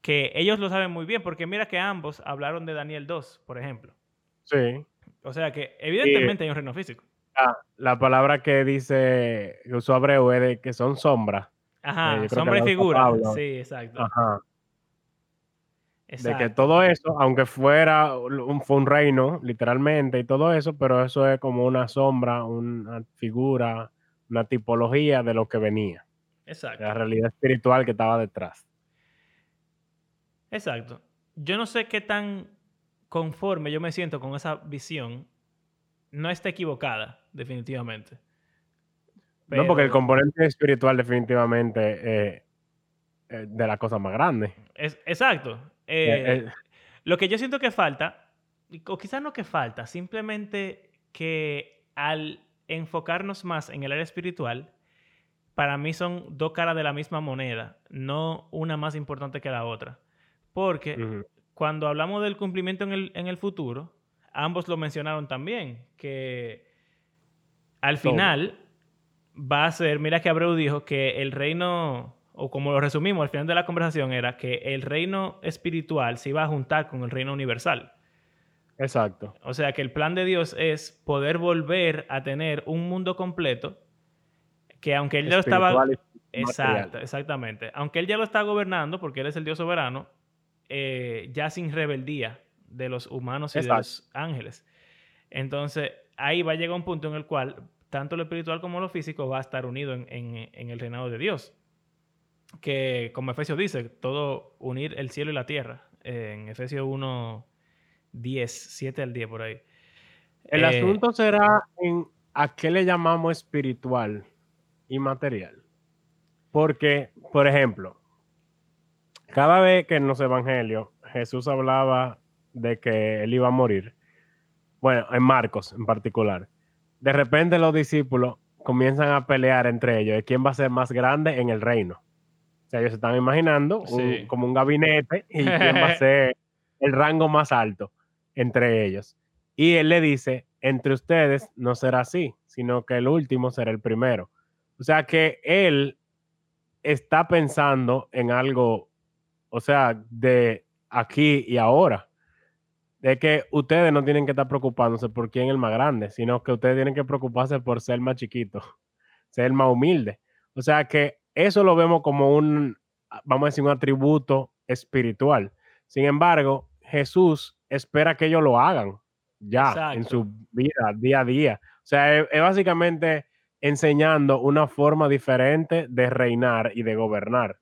que ellos lo saben muy bien, porque mira que ambos hablaron de Daniel 2, por ejemplo. sí O sea que evidentemente hay un reino físico. Ah, la palabra que dice que usó Abreu es de que son sombras Ajá, que sombra y figura. Pablo. Sí, exacto. Ajá. de que todo eso, aunque fuera un, fue un reino, literalmente, y todo eso, pero eso es como una sombra, una figura, una tipología de lo que venía, Exacto. la realidad espiritual que estaba detrás. Exacto. Yo no sé qué tan conforme yo me siento con esa visión. No está equivocada, definitivamente. No, porque el componente espiritual definitivamente eh, es de la cosa más grande. es- exacto. Eh, Eh, eh, Lo que yo siento que falta, o quizás no que falta, simplemente que al enfocarnos más en el área espiritual, para mí son dos caras de la misma moneda, no una más importante que la otra. Porque cuando hablamos del cumplimiento en el, en el futuro, ambos lo mencionaron también, que al Todo. final va a ser, mira que Abreu dijo que el reino, o como lo resumimos al final de la conversación, era que el reino espiritual se iba a juntar con el reino universal. Exacto. O sea que el plan de Dios es poder volver a tener un mundo completo que aunque él ya lo estaba... Exacto, exactamente. Aunque él ya lo está gobernando, porque él es el Dios soberano, eh, ya sin rebeldía de los humanos y de los ángeles. Entonces, ahí va a llegar un punto en el cual tanto lo espiritual como lo físico va a estar unido en, en- en el reinado de Dios. Que, como Efesios dice, todo unir el cielo y la tierra. En Efesios 1, 10, 7 al 10 por ahí. El Eh, asunto será en a qué le llamamos espiritual y material. Porque, por ejemplo, cada vez que en los evangelios Jesús hablaba de que él iba a morir, bueno, en Marcos en particular, de repente los discípulos comienzan a pelear entre ellos de quién va a ser más grande en el reino. O sea, ellos se están imaginando un- Sí. como un gabinete y quién va a ser el rango más alto entre ellos. Y él le dice, entre ustedes no será así, sino que el último será el primero. O sea que él está pensando en algo, o sea, de aquí y ahora. De que ustedes no tienen que estar preocupándose por quién es el más grande, sino que ustedes tienen que preocuparse por ser más chiquito, ser más humilde. O sea que eso lo vemos como un, vamos a decir, un atributo espiritual. Sin embargo, Jesús espera que ellos lo hagan ya en su vida, día a día. O sea, es, es básicamente enseñando una forma diferente de reinar y de gobernar.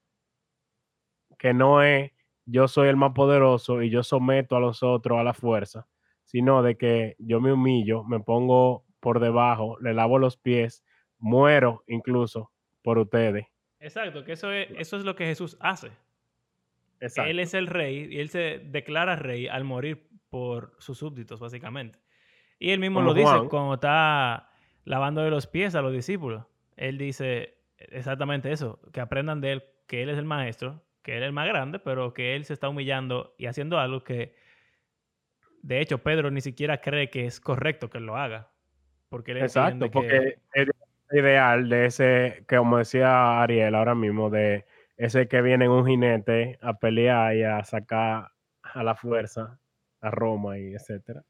Que no es yo soy el más poderoso y yo someto a los otros a la fuerza, sino de que yo me humillo, me pongo por debajo, le lavo los pies, muero incluso por ustedes. Exacto, que eso es, eso es lo que Jesús hace. Exacto. Él es el rey y él se declara rey al morir por sus súbditos, básicamente. Y él mismo Como lo dice Juan. cuando está lavando de los pies a los discípulos. Él dice exactamente eso, que aprendan de él, que él es el maestro que él es el más grande, pero que él se está humillando y haciendo algo que, de hecho, Pedro ni siquiera cree que es correcto que él lo haga. Porque él Exacto, porque el ideal de ese, que como decía Ariel ahora mismo, de ese que viene en un jinete a pelear y a sacar a la fuerza a Roma y etcétera.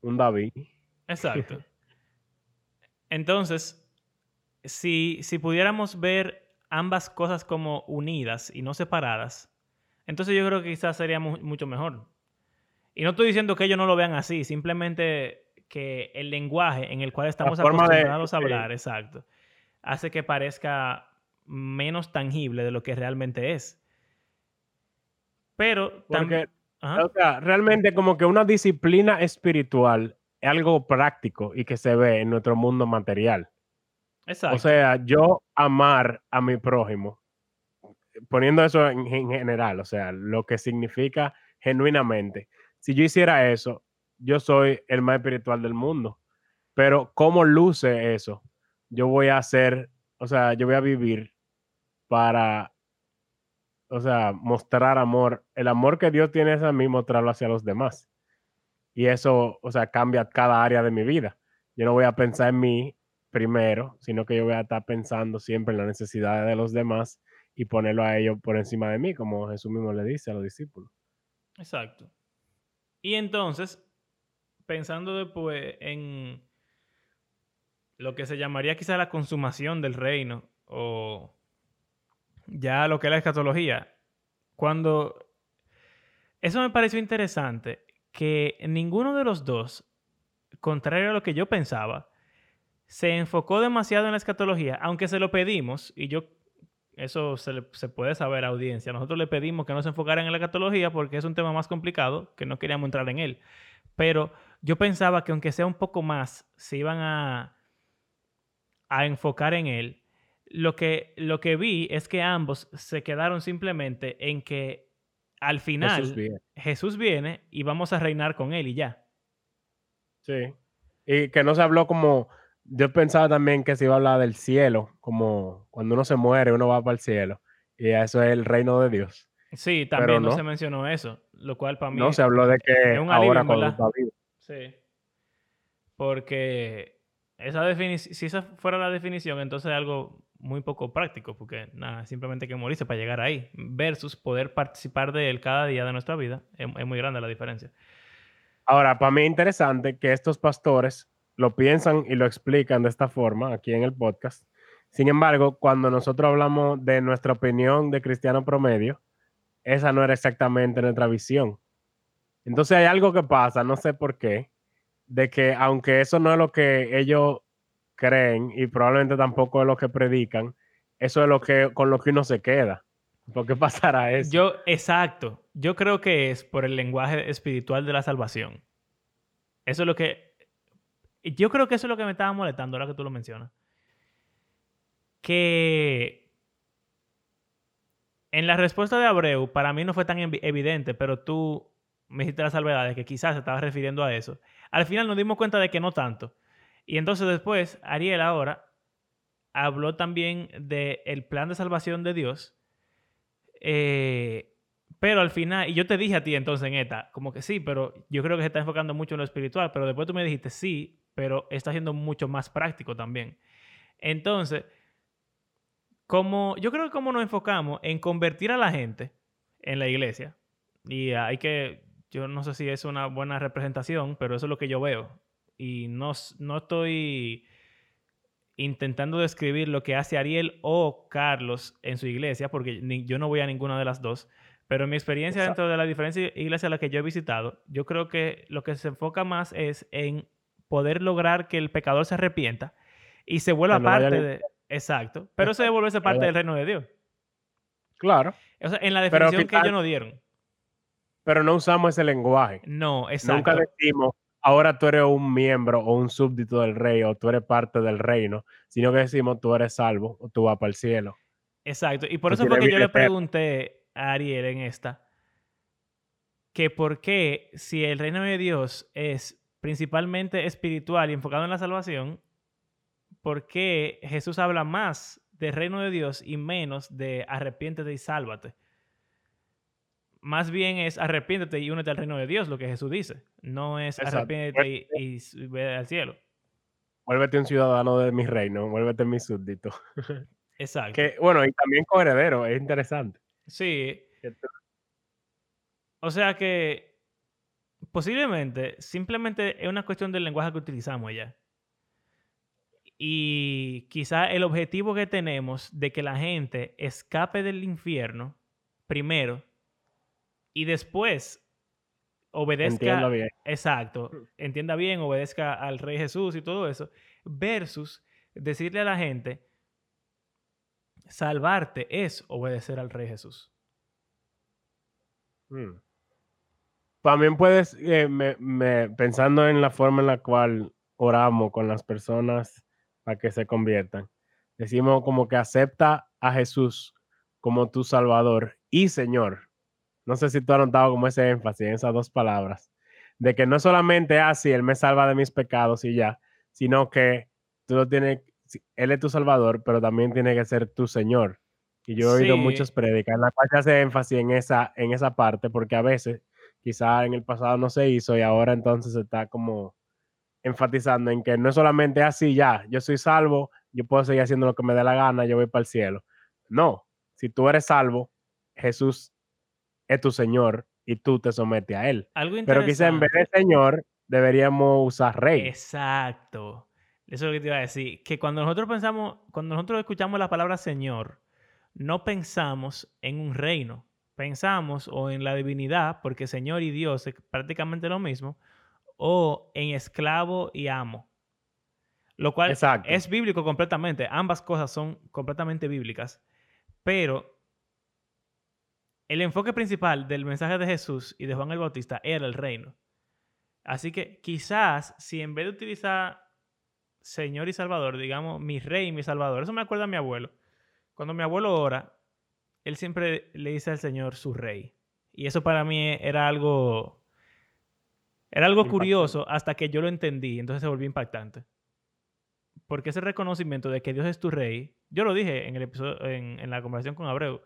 Un David. Exacto. Entonces, si, si pudiéramos ver ambas cosas como unidas y no separadas, entonces yo creo que quizás sería mu- mucho mejor. Y no estoy diciendo que ellos no lo vean así, simplemente que el lenguaje en el cual estamos de- acostumbrados a sí. hablar, exacto, hace que parezca menos tangible de lo que realmente es. Pero también... O sea, realmente como que una disciplina espiritual es algo práctico y que se ve en nuestro mundo material. O sea, yo amar a mi prójimo, poniendo eso en, en general, o sea, lo que significa genuinamente. Si yo hiciera eso, yo soy el más espiritual del mundo. Pero ¿cómo luce eso? Yo voy a hacer, o sea, yo voy a vivir para, o sea, mostrar amor. El amor que Dios tiene hacia mí, mostrarlo hacia los demás. Y eso, o sea, cambia cada área de mi vida. Yo no voy a pensar en mí primero, sino que yo voy a estar pensando siempre en las necesidades de los demás y ponerlo a ellos por encima de mí, como Jesús mismo le dice a los discípulos. Exacto. Y entonces, pensando después en lo que se llamaría quizá la consumación del reino o ya lo que es la escatología, cuando eso me pareció interesante que ninguno de los dos, contrario a lo que yo pensaba, se enfocó demasiado en la escatología, aunque se lo pedimos, y yo, eso se, le- se puede saber, audiencia, nosotros le pedimos que no se enfocaran en la escatología porque es un tema más complicado, que no queríamos entrar en él. Pero yo pensaba que aunque sea un poco más, se iban a, a enfocar en él. Lo que, lo que vi es que ambos se quedaron simplemente en que al final Jesús viene. Jesús viene y vamos a reinar con él y ya. Sí. Y que no se habló como, yo pensaba también que se iba a hablar del cielo, como cuando uno se muere, uno va para el cielo. Y eso es el reino de Dios. Sí, también no. no. se mencionó eso, lo cual para mí No se habló de que es un alivio, ahora cuando está vivo. Sí. Porque esa definición, si esa fuera la definición, entonces es algo muy poco práctico, porque nada, simplemente hay que morirse para llegar ahí, versus poder participar de él cada día de nuestra vida, es, es muy grande la diferencia. Ahora, para mí es interesante que estos pastores lo piensan y lo explican de esta forma aquí en el podcast. Sin embargo, cuando nosotros hablamos de nuestra opinión de cristiano promedio, esa no era exactamente nuestra visión. Entonces hay algo que pasa, no sé por qué, de que aunque eso no es lo que ellos creen y probablemente tampoco es lo que predican, eso es lo que con lo que uno se queda. ¿Por qué pasará eso? Yo, exacto, yo creo que es por el lenguaje espiritual de la salvación. Eso es lo que, yo creo que eso es lo que me estaba molestando ahora que tú lo mencionas. Que en la respuesta de Abreu, para mí no fue tan evi- evidente, pero tú me hiciste la salvedad de que quizás se estaba refiriendo a eso. Al final nos dimos cuenta de que no tanto. Y entonces después, Ariel ahora habló también del plan de salvación de Dios. eh, pero al final, y yo te dije a ti entonces en esta, como que sí, pero yo creo que se está enfocando mucho en lo espiritual, pero después tú me dijiste sí, pero está siendo mucho más práctico también. Entonces, como yo creo que como nos enfocamos en convertir a la gente en la iglesia, y hay que, yo no sé si es una buena representación, pero eso es lo que yo veo. Y no, no estoy intentando describir lo que hace Ariel o Carlos en su iglesia, porque ni- yo no voy a ninguna de las dos. Pero en mi experiencia Exacto. dentro de la diferentes iglesias a las que yo he visitado, yo creo que lo que se enfoca más es en poder lograr que el pecador se arrepienta y se vuelva parte de... Exacto. Pero eso de volverse parte del reino de Dios. Claro, O sea, en la definición que ellos nos dieron. pero no usamos ese lenguaje. No, exacto. Nunca decimos, ahora tú eres un miembro o un súbdito del rey o tú eres parte del reino, sino que decimos, tú eres salvo o tú vas para el cielo. Exacto. Y por eso fue que yo le pregunté a Ariel en esta que por qué si el reino de Dios es principalmente espiritual y enfocado en la salvación, ¿por qué Jesús habla más del reino de Dios y menos de arrepiéntete y sálvate. Más bien es arrepiéntete y únete al reino de Dios, lo que Jesús dice. No es Exacto. arrepiéntete y, y ve al cielo. Vuélvete un ciudadano de mi reino, vuélvete mi súbdito. Exacto. Que, bueno, y también coheredero, es interesante. Sí, o sea que posiblemente simplemente es una cuestión del lenguaje que utilizamos ya. Y quizá el objetivo que tenemos de que la gente escape del infierno primero y después obedezca Entiendo bien. Exacto. Entienda bien, obedezca al Rey Jesús y todo eso. Versus decirle a la gente, salvarte es obedecer al Rey Jesús. Mm. También puedes, eh, me- me- pensando en la forma en la cual oramos con las personas para que se conviertan, decimos como que acepta a Jesús como tu Salvador y Señor. No sé si tú has notado como ese énfasis en esas dos palabras, de que no solamente así, Él me salva de mis pecados y ya, sino que tú lo tienes, Él es tu Salvador, pero también tiene que ser tu Señor. Y yo he oído Sí. muchas prédicas en las cuales se hace énfasis en esa, en esa parte, porque a veces quizá en el pasado no se hizo y ahora entonces se está como enfatizando en que no es solamente así ya, yo soy salvo, yo puedo seguir haciendo lo que me dé la gana, yo voy para el cielo. No, si tú eres salvo, Jesús es tu Señor y tú te sometes a Él. Algo Pero quizá en vez de Señor, deberíamos usar Rey. Exacto. Eso es lo que te iba a decir. Que cuando nosotros pensamos, cuando nosotros escuchamos la palabra Señor, no pensamos en un reino. Pensamos o en la divinidad, porque Señor y Dios es prácticamente lo mismo, o en esclavo y amo. Lo cual Exacto. es bíblico completamente. Ambas cosas son completamente bíblicas. Pero el enfoque principal del mensaje de Jesús y de Juan el Bautista era el reino. Así que quizás si en vez de utilizar Señor y Salvador, digamos mi rey y mi Salvador, eso me acuerda a mi abuelo. Cuando mi abuelo ora, él siempre le dice al Señor su rey. Y eso para mí era algo era algo Impactante. curioso hasta que yo lo entendí, entonces se volvió impactante. Porque ese reconocimiento de que Dios es tu rey, yo lo dije en el episodio, en, en la conversación con Abreu,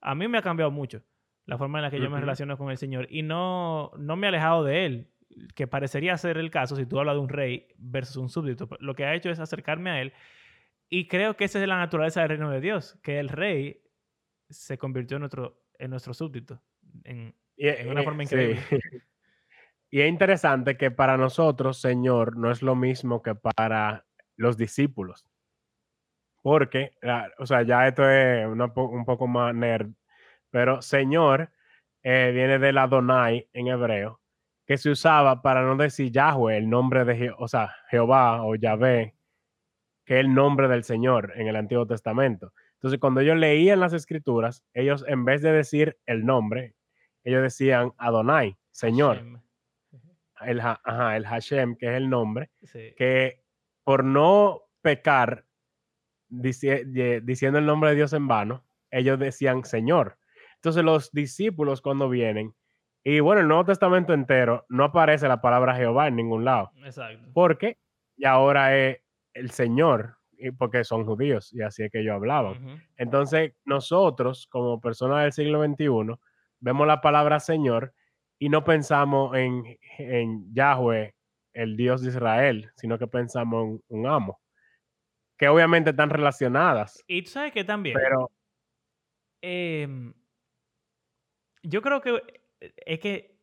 a mí me ha cambiado mucho la forma en la que yo me relaciono con el Señor y no, no me he alejado de Él, que parecería ser el caso si tú hablas de un rey versus un súbdito. Lo que ha hecho es acercarme a Él y creo que esa es la naturaleza del reino de Dios, que el rey se convirtió en nuestro, en nuestro súbdito, en, Y, en una forma sí. increíble. Y es interesante que para nosotros, Señor, no es lo mismo que para los discípulos. Porque, ah, o sea, ya esto es una un poco más nerd, pero Señor eh, viene del Adonai en hebreo, que se usaba para no decir Yahweh, el nombre de, Je- o sea, Jehová o Yahvé, que es el nombre del Señor en el Antiguo Testamento. Entonces, cuando ellos leían las escrituras, ellos en vez de decir el nombre, ellos decían Adonai, Señor Hashem. el, Ha- ajá, el Hashem, que es el nombre, Sí. que por no pecar diciendo el nombre de Dios en vano, ellos decían Señor. Entonces los discípulos cuando vienen, y bueno, el Nuevo Testamento entero, no aparece la palabra Jehová en ningún lado, Exacto. porque y ahora es el Señor, porque son judíos, y así es que ellos hablaban. Ujú. Entonces, nosotros, como personas del siglo XXI, vemos la palabra Señor y no pensamos en, en Yahweh, el Dios de Israel, sino que pensamos en un amo, que obviamente están relacionadas, Y tú sabes que también, pero em, yo creo que eh, es que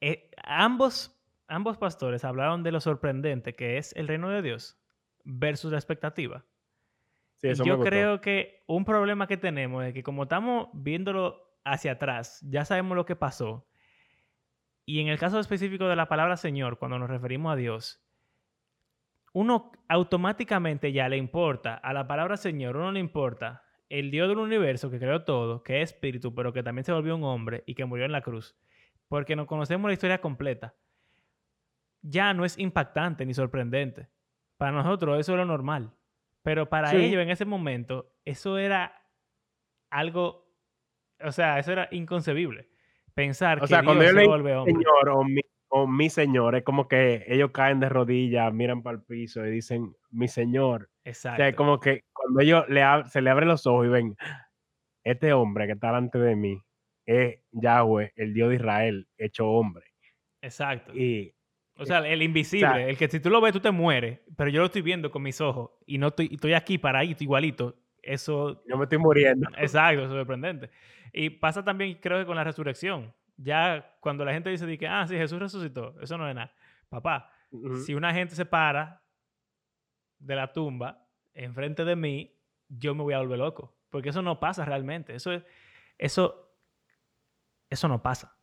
eh, ambos, ambos pastores hablaron de lo sorprendente que es el reino de Dios versus la expectativa. sí, eso yo creo que un problema que tenemos es que como estamos viéndolo hacia atrás, ya sabemos lo que pasó. Y en el caso específico de la palabra Señor, cuando nos referimos a Dios, uno automáticamente ya le importa a la palabra Señor, uno le importa el Dios del universo que creó todo, que es espíritu, pero que también se volvió un hombre y que murió en la cruz, porque no conocemos la historia completa. Ya no es impactante ni sorprendente. Para nosotros eso es lo normal. Pero para Sí. ellos en ese momento, eso era algo, o sea, eso era inconcebible. Pensar O que sea, cuando yo se vuelve hombre. Señor o mi o mi señor, es como que ellos caen de rodillas, miran para el piso y dicen, mi señor. O sea, es Exacto. como que cuando ellos le se le abren los ojos y ven, este hombre que está delante de mí es Yahweh, el Dios de Israel, hecho hombre. Exacto. Y O sea, el invisible, el que si tú lo ves tú te mueres, pero yo lo estoy viendo con mis ojos y no estoy, estoy aquí paradito, igualito. Eso, yo me estoy muriendo. exacto, eso es sorprendente. Y pasa también, creo que con la resurrección. Ya cuando la gente dice de que, ah, sí, Jesús resucitó, eso no es nada. Papá, si una gente se para de la tumba enfrente de mí, yo me voy a volver loco. Porque eso no pasa realmente. Eso es, eso, eso no pasa.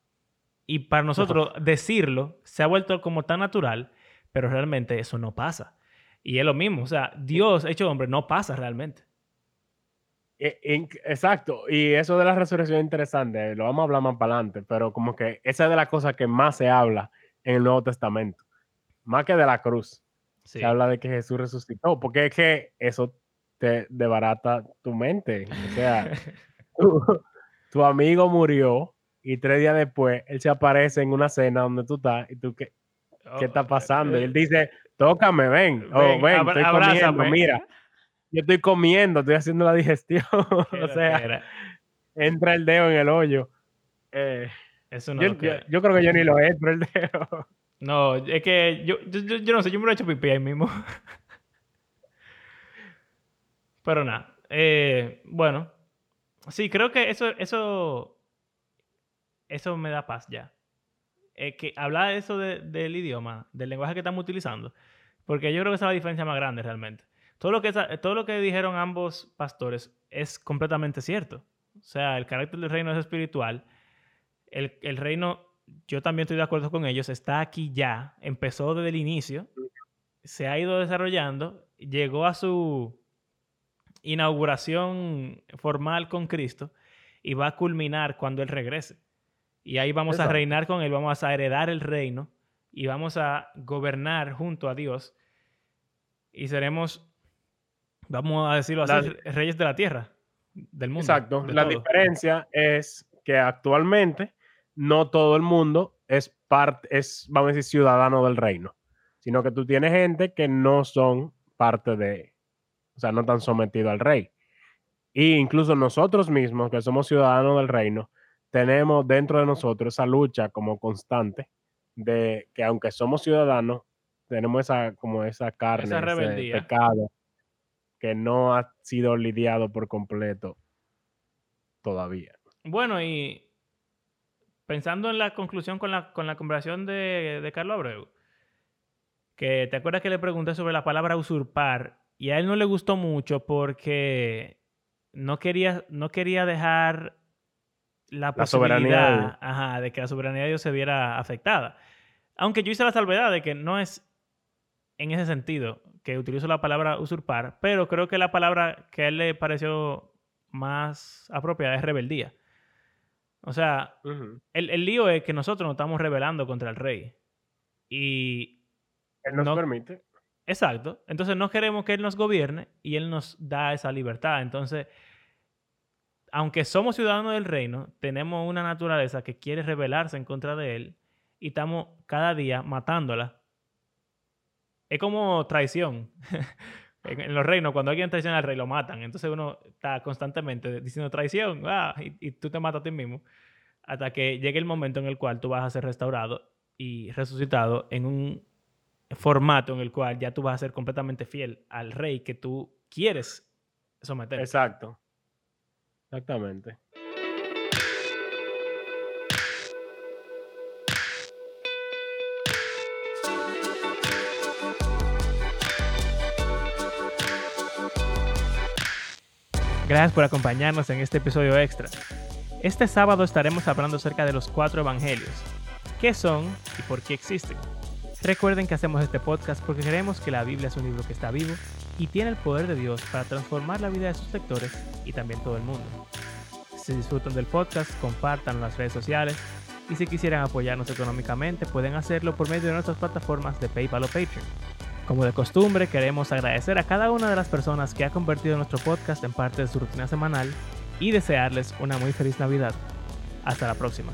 Y para nosotros decirlo se ha vuelto como tan natural, pero realmente eso no pasa. Y es lo mismo, o sea, Dios hecho hombre no pasa realmente. E- Exacto, y eso de la resurrección es interesante, lo vamos a hablar más para adelante, pero como que esa es de las cosas que más se habla en el Nuevo Testamento, más que de la cruz. Sí. Se habla de que Jesús resucitó, porque es que eso te debarata tu mente. O sea, tu, tu amigo murió y tres días después él se aparece en una cena donde tú estás y tú, ¿qué, qué está pasando? Y él dice, tócame, ven, oh, Ven, estoy comiendo, abrázame". mira, yo estoy comiendo, estoy haciendo la digestión, o sea, era- entra el dedo en el hoyo. Eh, eso no yo, lo yo- yo creo que yo ni lo entro el dedo. No, es que yo, yo, yo- yo no sé, yo me lo he hecho pipí ahí mismo. Pero nada. eh, bueno. Sí, creo que eso, eso, eso me da paz ya. Eh, que hablar eso de- del idioma, del lenguaje que estamos utilizando, porque yo creo que esa es la diferencia más grande realmente. Todo lo que, todo lo que dijeron ambos pastores es completamente cierto. O sea, el carácter del reino es espiritual. El, el reino, yo también estoy de acuerdo con ellos, está aquí ya, empezó desde el inicio, se ha ido desarrollando, llegó a su inauguración formal con Cristo y va a culminar cuando Él regrese. Y ahí vamos a reinar con Él, vamos a heredar el reino y vamos a gobernar junto a Dios y seremos, vamos a decirlo así, La- reyes de la tierra, del mundo. Exacto. de La todo. diferencia es que actualmente no todo el mundo es parte, es, vamos a decir, ciudadano del reino, sino que tú tienes gente que no son parte de, o sea, no están sometidos al rey. Y incluso nosotros mismos, que somos ciudadanos del reino, tenemos dentro de nosotros esa lucha como constante de que aunque somos ciudadanos, tenemos esa como esa carne, Esa ese pecado que no ha sido lidiado por completo todavía. Bueno, y pensando en la conclusión con la, con la conversación de, de Carlos Abreu, que te acuerdas que le pregunté sobre la palabra usurpar y a él no le gustó mucho porque no quería, no quería dejar la, La soberanía posibilidad ajá, de que la soberanía de Dios se viera afectada. Aunque yo hice la salvedad de que no es en ese sentido que utilizo la palabra usurpar, pero creo que la palabra que a él le pareció más apropiada es rebeldía. O sea, el, el lío es que nosotros nos estamos rebelando contra el rey. Y Él nos No- permite. Exacto. Entonces no queremos que Él nos gobierne y Él nos da esa libertad. Entonces, aunque somos ciudadanos del reino, tenemos una naturaleza que quiere rebelarse en contra de Él y estamos cada día matándola. Es como traición. en, los reinos, cuando alguien traiciona al rey, lo matan. Entonces uno está constantemente diciendo traición ah, y, y tú te matas a ti mismo. Hasta que llegue el momento en el cual tú vas a ser restaurado y resucitado en un formato en el cual ya tú vas a ser completamente fiel al rey que tú quieres someter. Exacto. Exactamente. Gracias por acompañarnos en este episodio extra. Este sábado estaremos hablando acerca de los cuatro evangelios. ¿Qué son y por qué existen? Recuerden que hacemos este podcast porque creemos que la Biblia es un libro que está vivo y tiene el poder de Dios para transformar la vida de sus lectores y también todo el mundo. Si disfrutan del podcast, compartan en las redes sociales y si quisieran apoyarnos económicamente pueden hacerlo por medio de nuestras plataformas de PayPal o Patreon. Como de costumbre, queremos agradecer a cada una de las personas que ha convertido nuestro podcast en parte de su rutina semanal y desearles una muy feliz Navidad. Hasta la próxima.